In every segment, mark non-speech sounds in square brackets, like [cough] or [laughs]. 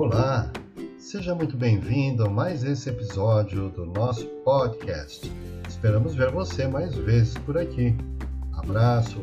Olá, seja muito bem-vindo a mais esse episódio do nosso podcast. Esperamos ver você mais vezes por aqui. Abraço!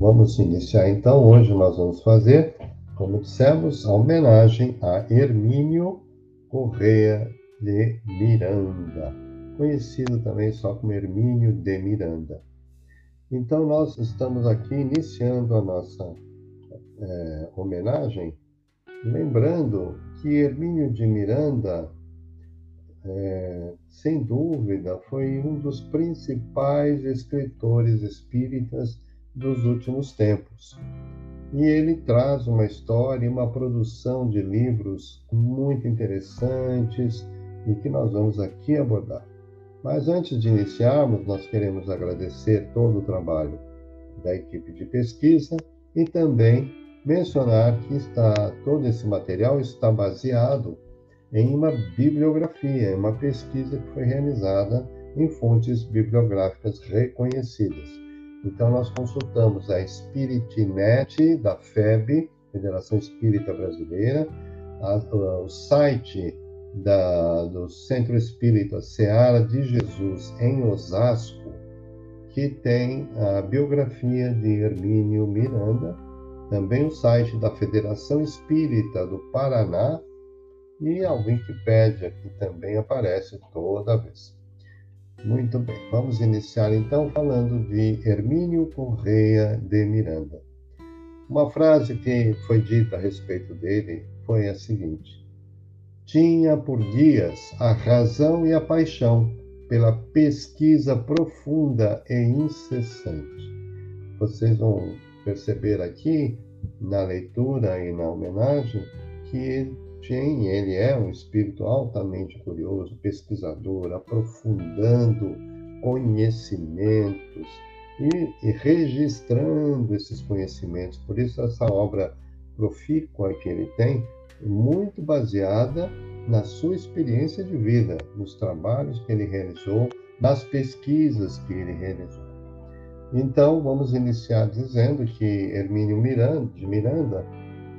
Vamos iniciar então. Hoje nós vamos fazer, como dissemos, a homenagem a Hermínio Correia de Miranda, conhecido também só como Hermínio de Miranda. Então nós estamos aqui iniciando a nossa é, homenagem, lembrando que Hermínio de Miranda, é, sem dúvida, foi um dos principais escritores espíritas dos últimos tempos. E ele traz uma história e uma produção de livros muito interessantes e que nós vamos aqui abordar. Mas antes de iniciarmos, nós queremos agradecer todo o trabalho da equipe de pesquisa e também mencionar que está todo esse material está baseado em uma bibliografia, uma pesquisa que foi realizada em fontes bibliográficas reconhecidas. Então, nós consultamos a Spiritnet da FEB, Federação Espírita Brasileira, a, a, o site da, do Centro Espírita Seara de Jesus, em Osasco, que tem a biografia de Hermínio Miranda, também o site da Federação Espírita do Paraná e a Wikipédia, que também aparece toda vez. Muito bem, vamos iniciar então falando de Hermínio Correia de Miranda. Uma frase que foi dita a respeito dele foi a seguinte: Tinha por guias a razão e a paixão pela pesquisa profunda e incessante. Vocês vão perceber aqui na leitura e na homenagem que Ele é um espírito altamente curioso, pesquisador, aprofundando conhecimentos e, e registrando esses conhecimentos. Por isso, essa obra profícua que ele tem muito baseada na sua experiência de vida, nos trabalhos que ele realizou, nas pesquisas que ele realizou. Então, vamos iniciar dizendo que Hermínio Miranda, de Miranda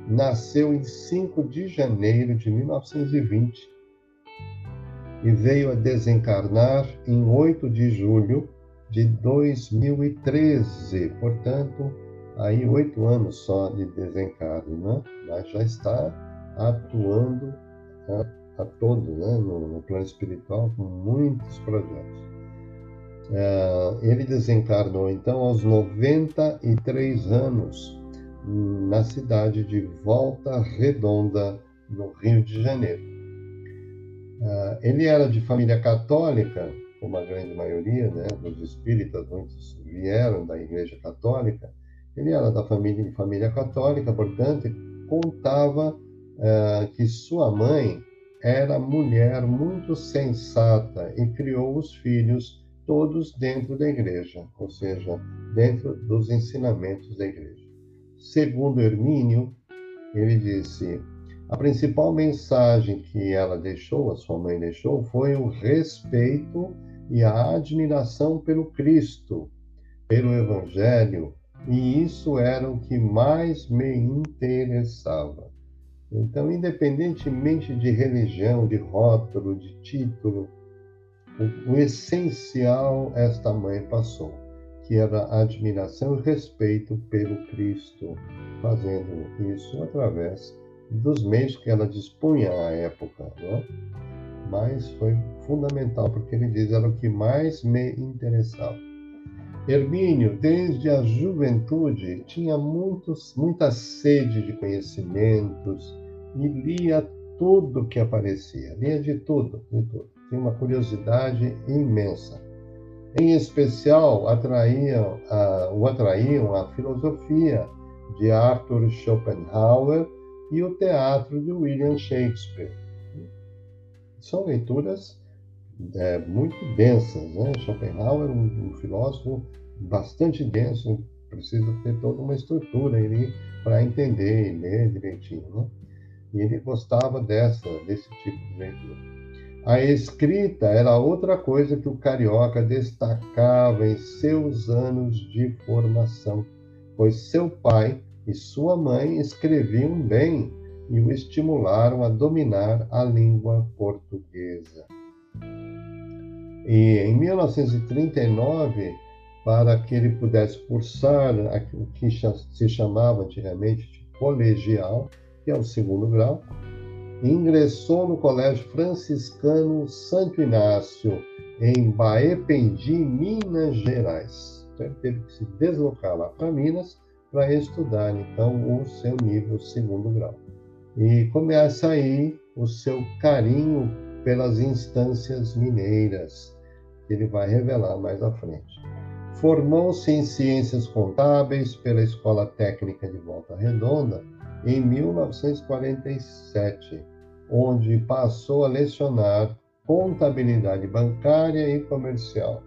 nasceu em 5 de janeiro de 1920 e veio a desencarnar em 8 de julho de 2013. Portanto, aí oito anos só de desencarne, né? mas já está atuando a, a todo né? no, no, plano espiritual com muitos projetos. É, ele desencarnou então aos 93 anos na cidade de Volta Redonda, no Rio de Janeiro. Uh, ele era de família católica, como a grande maioria né, dos espíritas, muitos vieram da Igreja Católica. Ele era da família, família católica, portanto, contava uh, que sua mãe era mulher muito sensata e criou os filhos todos dentro da igreja, ou seja, dentro dos ensinamentos da igreja. Segundo Hermínio, ele disse: a principal mensagem que ela deixou, a sua mãe deixou, foi o respeito e a admiração pelo Cristo, pelo Evangelho, e isso era o que mais me interessava. Então, independentemente de religião, de rótulo, de título, o, essencial esta mãe passou que era admiração e respeito pelo Cristo, fazendo isso através dos meios que ela dispunha à época. Não? É? Mas foi fundamental, porque ele diz era o que mais me interessava. Hermínio, desde a juventude, tinha muitos, muita sede de conhecimentos e lia tudo que aparecia, lia de tudo, de tudo. Tinha uma curiosidade imensa. Em especial, atraíam, o atraíam a filosofia de Arthur Schopenhauer e o teatro de William Shakespeare. São leituras é, muito densas. Né? Schopenhauer, um, um filósofo bastante denso, precisa ter toda uma estrutura para entender e ler direitinho. Né? E ele gostava dessa, desse tipo de leitura. A escrita era outra coisa que o carioca destacava em seus anos de formação, pois seu pai e sua mãe escreviam bem e o estimularam a dominar a língua portuguesa. E em 1939, para que ele pudesse cursar o que se chamava antigamente de colegial, que é o segundo grau, ingressou no Colégio Franciscano Santo Inácio, em Baependi, Minas Gerais. Então, ele teve que se deslocar lá para Minas para estudar, então, o seu nível segundo grau. E começa aí o seu carinho pelas instâncias mineiras, que ele vai revelar mais à frente. Formou-se em Ciências Contábeis pela Escola Técnica de Volta Redonda em 1947, onde passou a lecionar contabilidade bancária e comercial.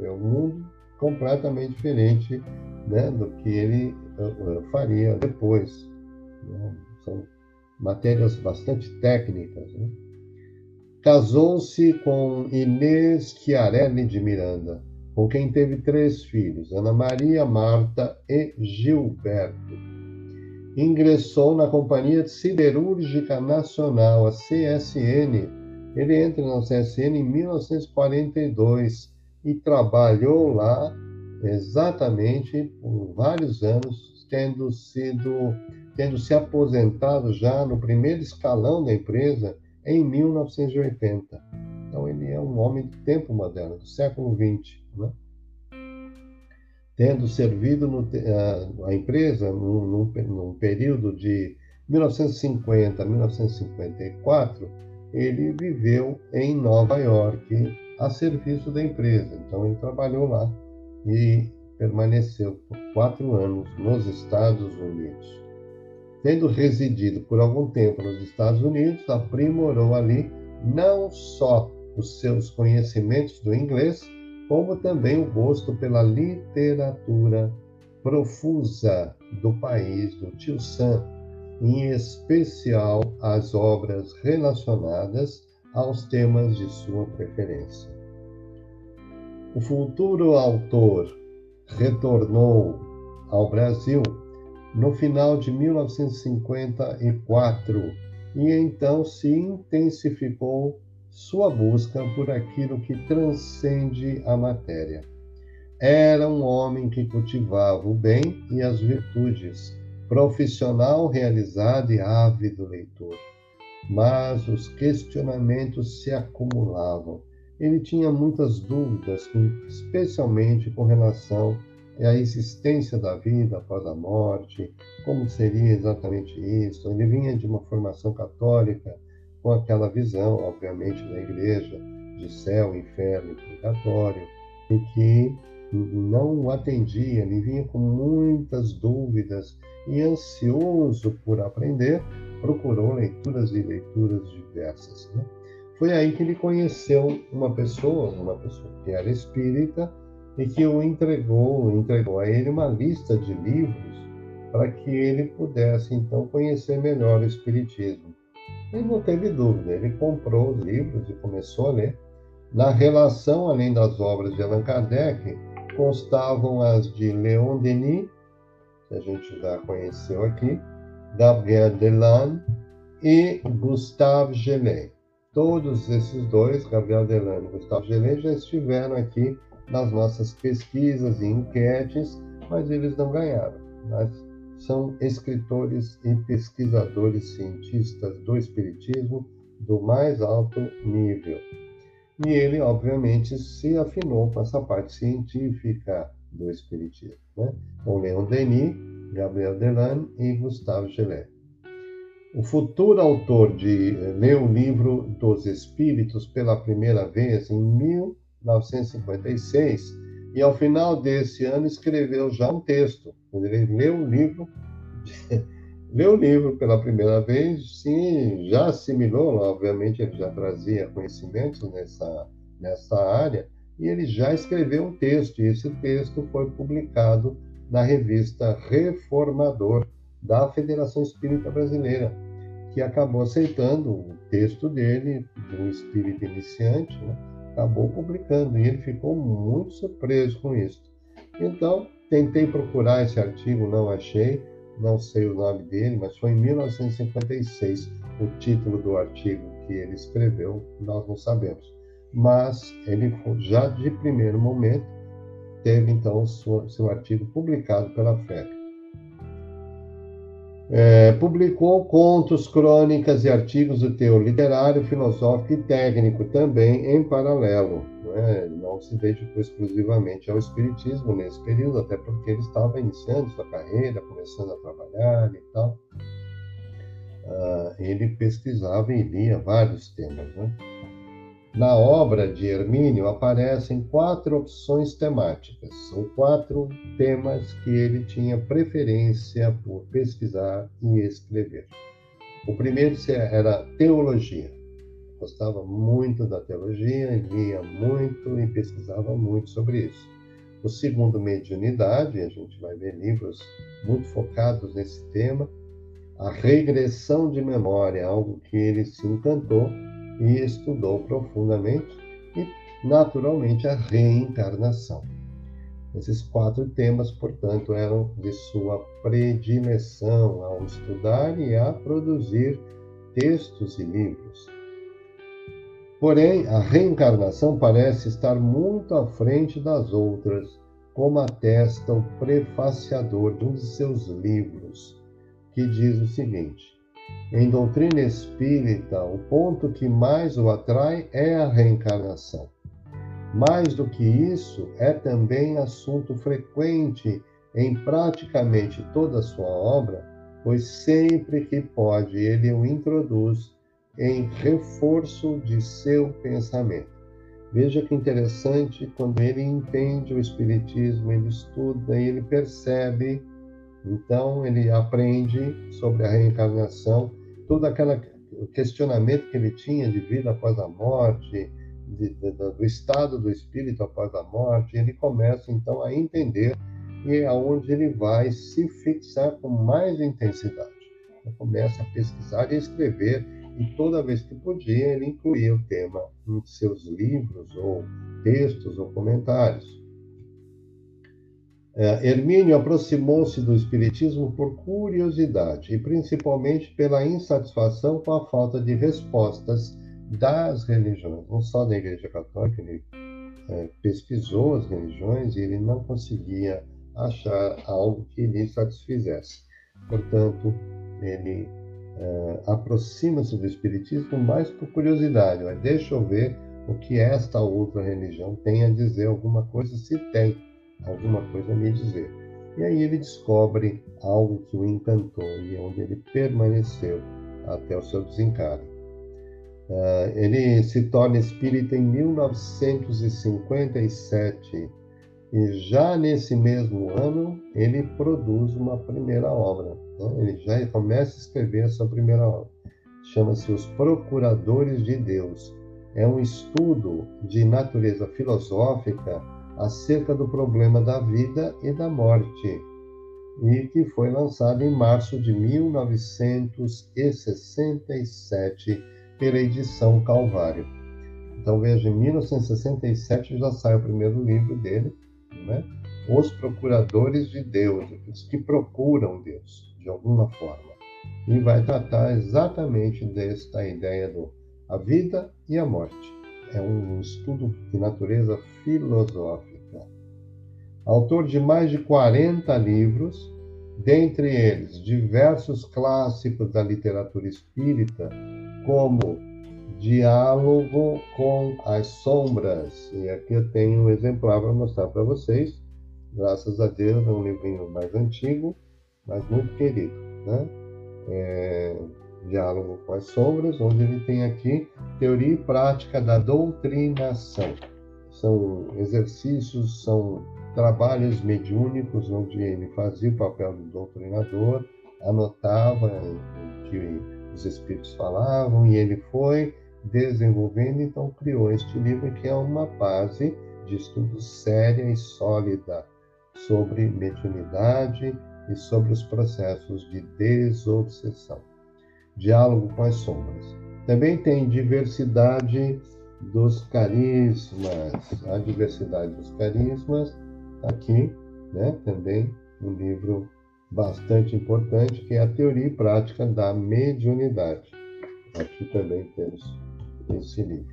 É um mundo completamente diferente né, do que ele faria depois. Né? São matérias bastante técnicas. Né? Casou-se com Inês Chiarelli de Miranda, com quem teve três filhos, Ana Maria, Marta e Gilberto. Ingressou na Companhia Siderúrgica Nacional, a CSN. Ele entra na CSN em 1942 e trabalhou lá exatamente por vários anos, tendo sido tendo se aposentado já no primeiro escalão da empresa em 1980. Então ele é um homem do tempo moderno, do século XX, né? Tendo servido no, a, a, empresa num, num, num período de 1950 a 1954, ele viveu em Nova York a serviço da empresa. Então ele trabalhou lá e permaneceu por quatro anos nos Estados Unidos. Tendo residido por algum tempo nos Estados Unidos, aprimorou ali não só os seus conhecimentos do inglês, como também o gosto pela literatura profusa do país do Tio Sam, em especial as obras relacionadas aos temas de sua preferência. O futuro autor retornou ao Brasil no final de 1954 e então se intensificou sua busca por aquilo que transcende a matéria. Era um homem que cultivava o bem e as virtudes, profissional realizado e ávido leitor. Mas os questionamentos se acumulavam. Ele tinha muitas dúvidas, especialmente com relação a existência da vida após a morte, como seria exatamente isso. Ele vinha de uma formação católica, com aquela visão, obviamente, da igreja, de céu, inferno e purgatório, e que não atendia, ele vinha com muitas dúvidas e ansioso por aprender, procurou leituras e leituras diversas. Né? Foi aí que ele conheceu uma pessoa, uma pessoa que era espírita, e que o entregou, entregou a ele uma lista de livros para que ele pudesse então conhecer melhor o Espiritismo. Ele não teve dúvida, ele comprou os livros e começou a ler. Na relação, além das obras de Allan Kardec, constavam as de Leon Denis, que a gente já conheceu aqui, Gabriel Delanne e Gustave Gelet. Todos esses dois, Gabriel Delanne e Gustave Gelet, já estiveram aqui nas nossas pesquisas e enquetes, mas eles não ganharam. Mas são escritores e pesquisadores cientistas do Espiritismo do mais alto nível. E ele, obviamente, se afinou com essa parte científica do Espiritismo, né? com Leon Denis, Gabriel Delanne e Gustave Gelet. O futuro autor de eh, leu o livro dos Espíritos pela primeira vez em 1000 1956, e ao final desse ano escreveu já um texto. Ele leu o livro, [laughs] leu o livro pela primeira vez, sim, já assimilou, obviamente ele já trazia conhecimentos nessa, nessa área, e ele já escreveu um texto, e esse texto foi publicado na revista Reformador da Federação Espírita Brasileira, que acabou aceitando o texto dele, de um espírito iniciante, né? Acabou publicando, e ele ficou muito surpreso com isso. Então, tentei procurar esse artigo, não achei, não sei o nome dele, mas foi em 1956 o título do artigo que ele escreveu, nós não sabemos. Mas ele já de primeiro momento teve então seu, seu artigo publicado pela FEB. É, publicou contos, crônicas e artigos do teor literário, filosófico e técnico também em paralelo. Né? Não se dedicou exclusivamente ao espiritismo nesse período, até porque ele estava iniciando sua carreira, começando a trabalhar e tal. Uh, ele pesquisava e lia vários temas. Né? Na obra de Hermínio aparecem quatro opções temáticas, são quatro temas que ele tinha preferência por pesquisar e escrever. O primeiro era teologia. Gostava muito da teologia, lia muito e pesquisava muito sobre isso. O segundo, mediunidade, a gente vai ver livros muito focados nesse tema. A regressão de memória, algo que ele se encantou e estudou profundamente, e naturalmente a reencarnação. Esses quatro temas, portanto, eram de sua predileção ao estudar e a produzir textos e livros. Porém, a reencarnação parece estar muito à frente das outras, como atesta o prefaciador de um de seus livros, que diz o seguinte: em doutrina espírita, o ponto que mais o atrai é a reencarnação. Mais do que isso, é também assunto frequente em praticamente toda a sua obra, pois sempre que pode ele o introduz em reforço de seu pensamento. Veja que interessante quando ele entende o Espiritismo, ele estuda e ele percebe então ele aprende sobre a reencarnação, todo aquele questionamento que ele tinha de vida após a morte, de, de, do estado do espírito após a morte, ele começa então a entender e é aonde ele vai se fixar com mais intensidade. Ele começa a pesquisar e escrever, e toda vez que podia, ele incluía o tema em seus livros, ou textos, ou comentários. É, Hermínio aproximou-se do Espiritismo por curiosidade e principalmente pela insatisfação com a falta de respostas das religiões, não só da Igreja Católica, ele é, pesquisou as religiões e ele não conseguia achar algo que lhe satisfizesse. Portanto, ele é, aproxima-se do Espiritismo mais por curiosidade, mas deixa eu ver o que esta outra religião tem a dizer, alguma coisa se tem alguma coisa a me dizer. E aí ele descobre algo que o encantou e onde ele permaneceu até o seu desencarne. Uh, ele se torna espírita em 1957 e já nesse mesmo ano ele produz uma primeira obra. Né? Ele já começa a escrever a sua primeira obra. Chama-se Os Procuradores de Deus. É um estudo de natureza filosófica acerca do problema da vida e da morte, e que foi lançado em março de 1967 pela edição Calvário. Então veja, em 1967 já sai o primeiro livro dele, né? Os Procuradores de Deus, os que procuram Deus de alguma forma. E vai tratar exatamente desta ideia do a vida e a morte é um estudo de natureza filosófica. Autor de mais de 40 livros, dentre eles diversos clássicos da literatura espírita, como Diálogo com as Sombras. E aqui eu tenho um exemplar para mostrar para vocês. Graças a Deus, é um livrinho mais antigo, mas muito querido. Né? É, Diálogo com as Sombras, onde ele tem aqui teoria e prática da doutrinação. São exercícios, são trabalhos mediúnicos, onde ele fazia o papel do doutrinador, anotava o que os espíritos falavam e ele foi desenvolvendo, então criou este livro que é uma base de estudo séria e sólida sobre mediunidade e sobre os processos de desobsessão. Diálogo com as Sombras. Também tem Diversidade dos Carismas. A Diversidade dos Carismas, aqui, né? também um livro bastante importante, que é a Teoria e Prática da Mediunidade. Aqui também temos esse livro.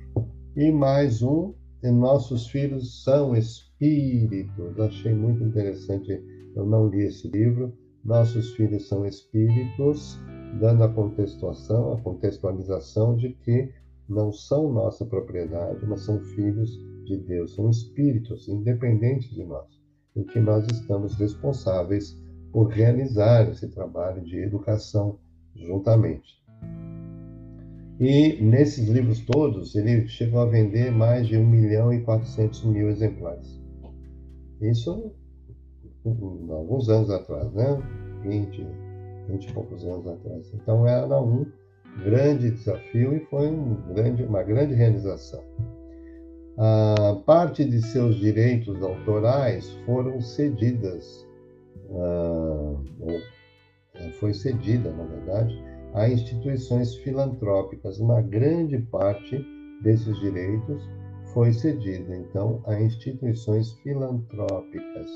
E mais um, Nossos Filhos São Espíritos. Achei muito interessante, eu não li esse livro. Nossos Filhos São Espíritos, dando a contextuação, a contextualização de que não são nossa propriedade, mas são filhos de Deus, são espíritos independentes de nós, em que nós estamos responsáveis por realizar esse trabalho de educação juntamente. E nesses livros todos, ele chegou a vender mais de 1 milhão e 400 mil exemplares. Isso alguns anos atrás, né? 20, 20 e poucos anos atrás. Então era um grande desafio e foi um grande, uma grande realização. A parte de seus direitos autorais foram cedidas, ou foi cedida, na verdade, a instituições filantrópicas. Uma grande parte desses direitos foi cedida, então, a instituições filantrópicas.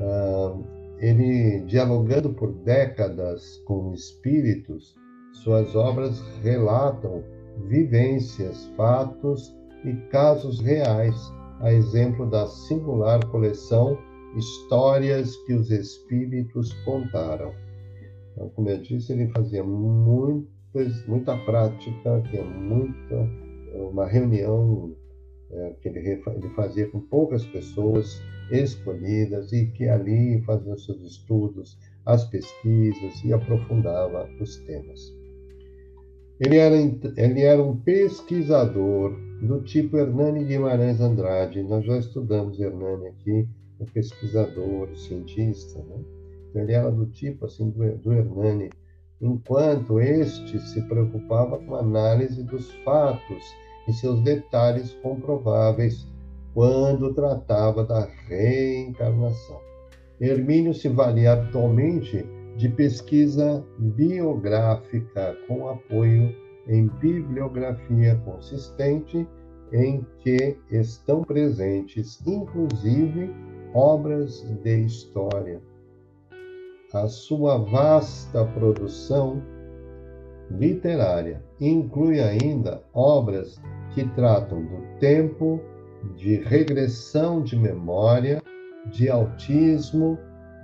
Uh, ele, dialogando por décadas com espíritos, suas obras relatam vivências, fatos e casos reais, a exemplo da singular coleção Histórias que os Espíritos Contaram. Então, como eu disse, ele fazia muita prática, que é muita, uma reunião é, que ele, ele fazia com poucas pessoas escolhidas e que ali fazia seus estudos, as pesquisas e aprofundava os temas. Ele era, ele era um pesquisador do tipo Hernani Guimarães Andrade. Nós já estudamos Hernani aqui, o pesquisador, o cientista, né? Ele era do tipo assim do, do Hernani, enquanto este se preocupava com a análise dos fatos e seus detalhes comprováveis quando tratava da reencarnação. Hermínio se valia atualmente de pesquisa biográfica com apoio em bibliografia consistente em que estão presentes, inclusive, obras de história, a sua vasta produção literária inclui ainda obras que tratam do tempo, de regressão de memória, de autismo,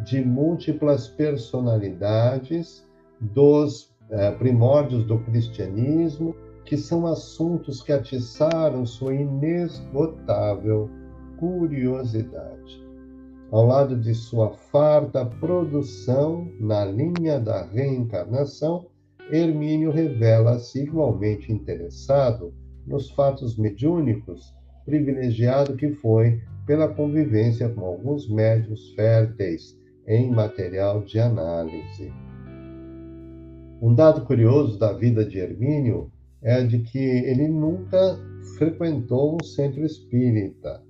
de múltiplas personalidades, dos eh, primórdios do cristianismo, que são assuntos que atiçaram sua inesgotável curiosidade. Ao lado de sua farta produção na linha da reencarnação, Hermínio revela-se igualmente interessado nos fatos mediúnicos, privilegiado que foi pela convivência com alguns médios férteis em material de análise. Um dado curioso da vida de Hermínio é de que ele nunca frequentou um centro espírita.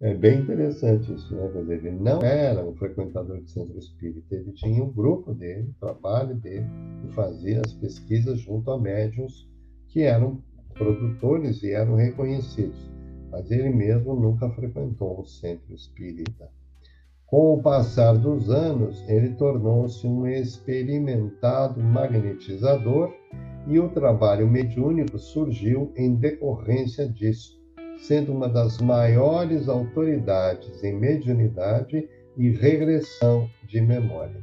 É bem interessante isso, né? Quer dizer, ele não era um frequentador de centro espírita, ele tinha um grupo dele, o trabalho dele, e fazia as pesquisas junto a médiums que eram produtores e eram reconhecidos, mas ele mesmo nunca frequentou um centro espírita. Com o passar dos anos, ele tornou-se um experimentado magnetizador e o trabalho mediúnico surgiu em decorrência disso sendo uma das maiores autoridades em mediunidade e regressão de memória.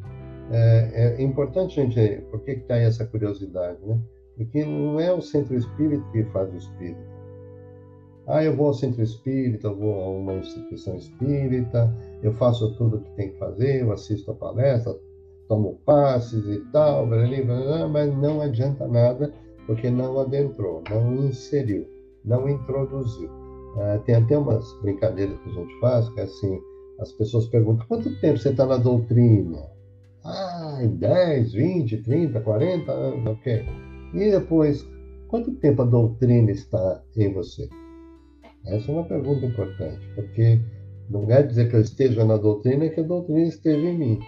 É, é importante gente, por que está aí essa curiosidade, né? Porque não é o centro espírita que faz o espírita. Ah, eu vou ao centro espírita, eu vou a uma instituição espírita, eu faço tudo o que tem que fazer, eu assisto a palestra, tomo passes e tal, mas não adianta nada porque não adentrou, não inseriu, não introduziu. É, tem até umas brincadeiras que a gente faz, que é assim, as pessoas perguntam, quanto tempo você está na doutrina? Ah, 10, 20, 30, 40 anos, ok. E depois, quanto tempo a doutrina está em você? Essa é uma pergunta importante, porque não quer dizer que eu esteja na doutrina que a doutrina esteja em mim.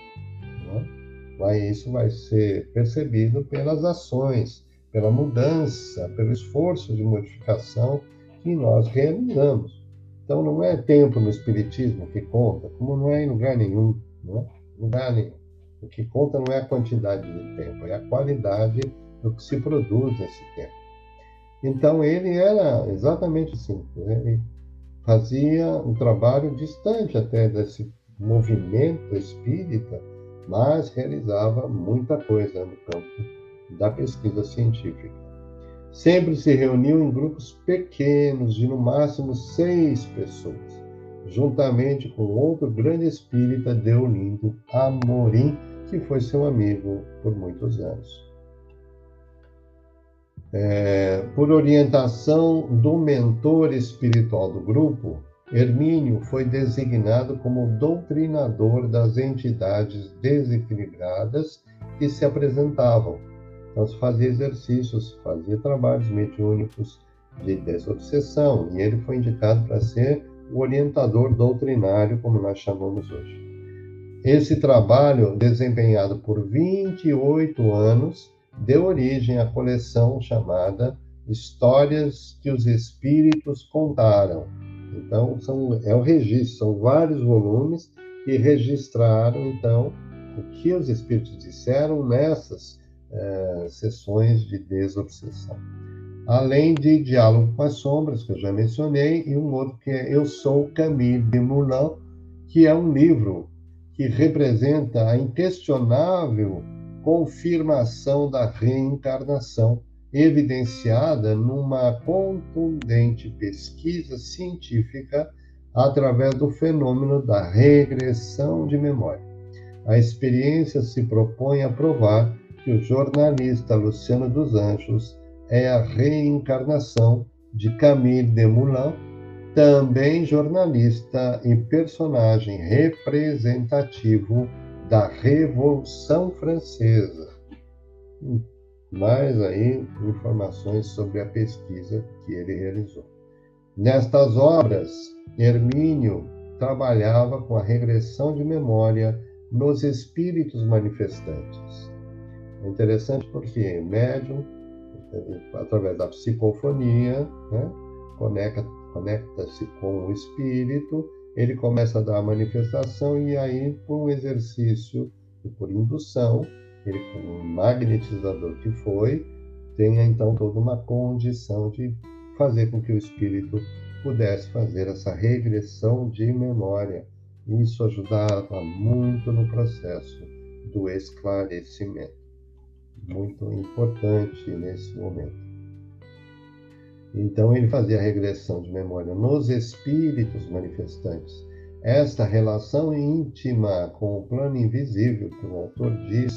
Não? vai, isso vai ser percebido pelas ações, pela mudança, pelo esforço de modificação que nós realizamos. Então, não é tempo no Espiritismo que conta, como não é em lugar nenhum, não é? lugar nenhum. O que conta não é a quantidade de tempo, é a qualidade do que se produz nesse tempo. Então, ele era exatamente assim. Ele fazia um trabalho distante até desse movimento espírita, mas realizava muita coisa no campo da pesquisa científica. Sempre se reuniu em grupos pequenos, de no máximo seis pessoas, juntamente com outro grande espírita, Deolindo Amorim, que foi seu amigo por muitos anos. É, por orientação do mentor espiritual do grupo, Hermínio foi designado como doutrinador das entidades desequilibradas que se apresentavam. Então, se fazia exercícios, fazia trabalhos mediúnicos de desobsessão, e ele foi indicado para ser o orientador doutrinário, como nós chamamos hoje. Esse trabalho, desempenhado por 28 anos, deu origem à coleção chamada Histórias que os Espíritos Contaram. Então, são, é o registro, são vários volumes que registraram, então, o que os Espíritos disseram nessas eh, sessões de desobsessão. Além de Diálogo com as Sombras, que eu já mencionei, e um outro que é Eu Sou Camille de Moulin, que é um livro que representa a inquestionável confirmação da reencarnação, evidenciada numa contundente pesquisa científica através do fenômeno da regressão de memória. A experiência se propõe a provar que o jornalista Luciano dos Anjos é a reencarnação de Camille Desmoulins, também jornalista e personagem representativo da Revolução Francesa. Mais aí informações sobre a pesquisa que ele realizou. Nestas obras, Hermínio trabalhava com a regressão de memória nos espíritos manifestantes. É interessante porque médium, através da psicofonia, né, conecta-se conecta com o espírito ele começa a dar a manifestação e aí, por um exercício e por indução, ele, como magnetizador que foi, tenha então toda uma condição de fazer com que o espírito pudesse fazer essa regressão de memória. Isso ajudava muito no processo do esclarecimento. Muito importante nesse momento. Então ele fazia a regressão de memória nos espíritos manifestantes. Esta relação íntima com o plano invisível, que o autor diz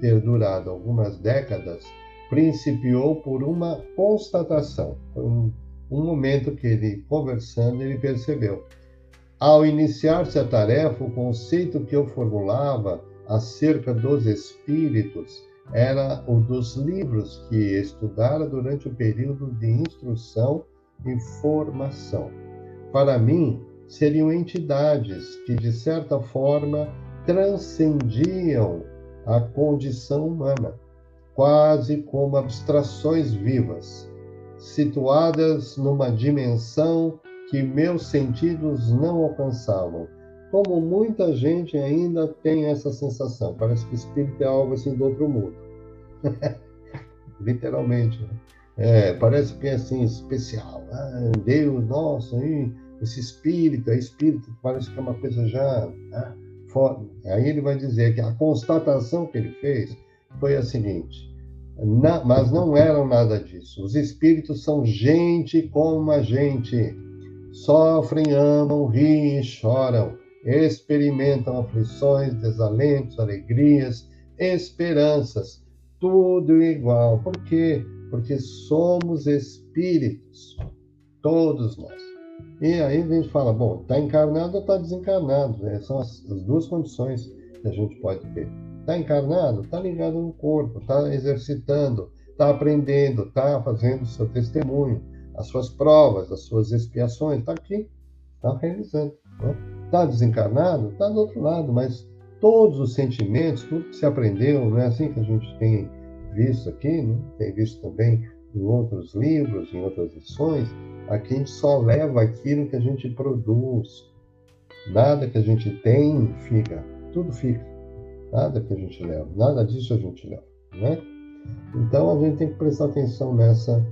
ter durado algumas décadas, principiou por uma constatação. Foi um, um momento que ele, conversando, ele percebeu. Ao iniciar-se a tarefa, o conceito que eu formulava acerca dos espíritos era um dos livros que estudara durante o período de instrução e formação. Para mim, seriam entidades que, de certa forma, transcendiam a condição humana, quase como abstrações vivas, situadas numa dimensão que meus sentidos não alcançavam. Como muita gente ainda tem essa sensação, parece que o espírito é algo assim do outro mundo. [laughs] Literalmente. Né? É, parece que é assim, especial. Ah, Deus, nossa, hein? esse espírito, é espírito, parece que é uma coisa já ah, fora. Aí ele vai dizer que a constatação que ele fez foi a seguinte: na, mas não eram nada disso. Os espíritos são gente como a gente. Sofrem, amam, riem choram. Experimentam aflições, desalentos, alegrias, esperanças tudo igual. Por quê? Porque somos espíritos, todos nós. E aí a gente fala, bom, está encarnado ou está desencarnado? Né? São as, as, duas condições que a gente pode ter. Está encarnado, está ligado no corpo, está exercitando, está aprendendo, está fazendo o seu testemunho, as suas provas, as suas expiações, está aqui, está realizando. Né? Tá desencarnado? Está do outro lado, mas todos os sentimentos, tudo que se aprendeu, não é assim que a gente tem visto aqui, né? tem visto também em outros livros, em outras lições, aqui a gente só leva aquilo que a gente produz. Nada que a gente tem fica, tudo fica. Nada que a gente leva, nada disso a gente leva, né? Então a gente tem que prestar atenção nessa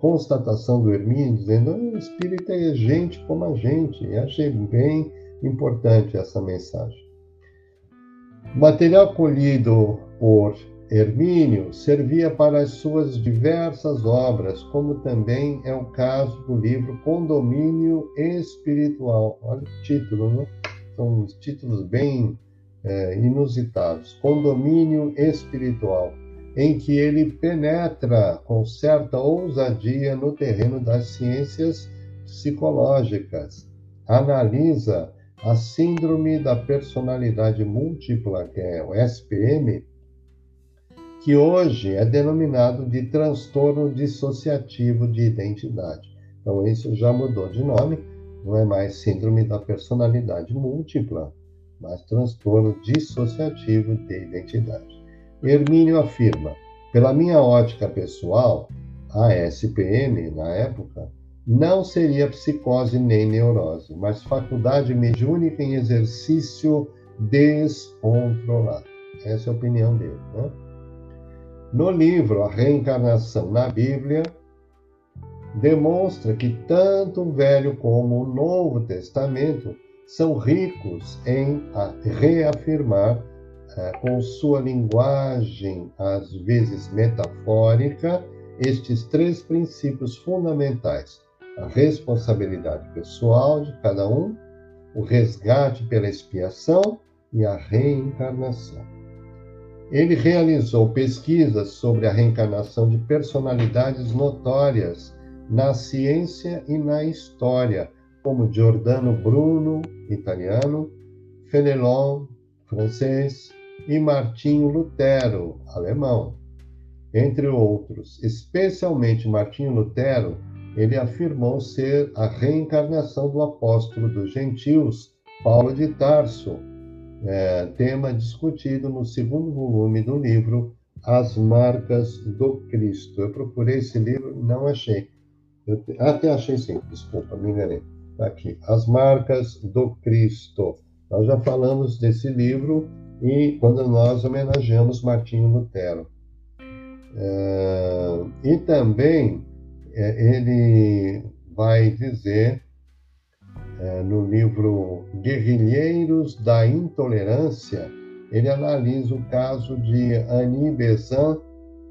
constatação do Hermínio, dizendo que o espírito é gente como a gente. E achei bem importante essa mensagem. O material colhido por Hermínio servia para as suas diversas obras, como também é o caso do livro Condomínio Espiritual. Olha o título, né? São títulos bem é, inusitados. Condomínio Espiritual em que ele penetra com certa ousadia no terreno das ciências psicológicas, analisa a síndrome da personalidade múltipla, que é o SPM, que hoje é denominado de transtorno dissociativo de identidade. Então, isso já mudou de nome, não é mais síndrome da personalidade múltipla, mas transtorno dissociativo de identidade. Hermínio afirma: pela minha ótica pessoal, a SPM, na época, não seria psicose nem neurose, mas faculdade mediúnica em exercício descontrolado. Essa é a opinião dele. Né? No livro A Reencarnação na Bíblia, demonstra que tanto o Velho como o Novo Testamento são ricos em reafirmar é, com sua linguagem, às vezes metafórica, estes três princípios fundamentais: a responsabilidade pessoal de cada um, o resgate pela expiação e a reencarnação. Ele realizou pesquisas sobre a reencarnação de personalidades notórias na ciência e na história, como Giordano Bruno, italiano, Fenelon, francês, e Martinho Lutero, alemão. Entre outros, especialmente Martinho Lutero, ele afirmou ser a reencarnação do apóstolo dos gentios, Paulo de Tarso, é, tema discutido no segundo volume do livro As Marcas do Cristo. Eu procurei esse livro e não achei. Eu até achei sim, desculpa, me enganei. Tá aqui, As Marcas do Cristo. Nós já falamos desse livro e quando nós homenageamos Martinho Lutero. É, e também ele vai dizer é, no livro Guerrilheiros da Intolerância, ele analisa o caso de Annie Besant,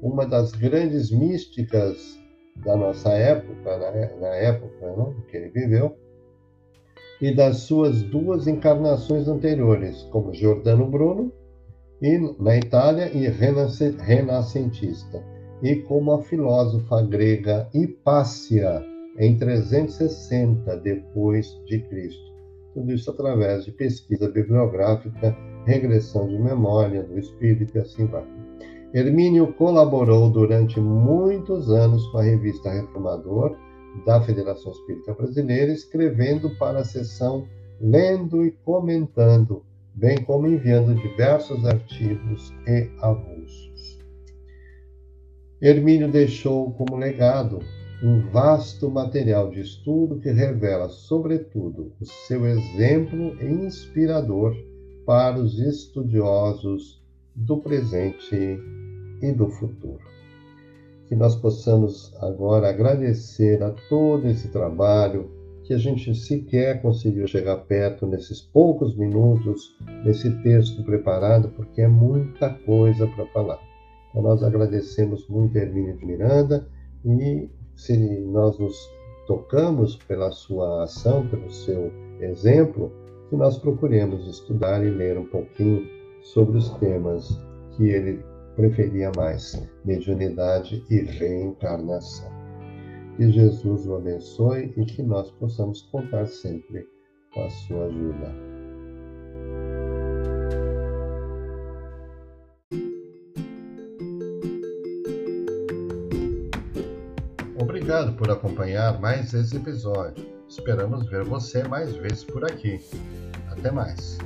uma das grandes místicas da nossa época, na, na época né, que ele viveu, e das suas duas encarnações anteriores, como Giordano Bruno e, na Itália e renascentista, e como a filósofa grega Hipácia em 360 depois de Cristo. Tudo isso através de pesquisa bibliográfica, regressão de memória do espírito e assim vai. Hermínio colaborou durante muitos anos com a revista Reformador da Federação Espírita Brasileira, escrevendo para a sessão Lendo e Comentando, bem como enviando diversos artigos e avulsos. Hermínio deixou como legado um vasto material de estudo que revela, sobretudo, o seu exemplo inspirador para os estudiosos do presente e do futuro que nós possamos agora agradecer a todo esse trabalho que a gente sequer conseguiu chegar perto nesses poucos minutos, nesse texto preparado, porque é muita coisa para falar. Então, nós agradecemos muito a Hermínia de Miranda e se nós nos tocamos pela sua ação, pelo seu exemplo, que nós procuremos estudar e ler um pouquinho sobre os temas que ele preferia mais mediunidade e reencarnação. Que Jesus o abençoe e que nós possamos contar sempre com a sua ajuda. Obrigado por acompanhar mais esse episódio. Esperamos ver você mais vezes por aqui. Até mais.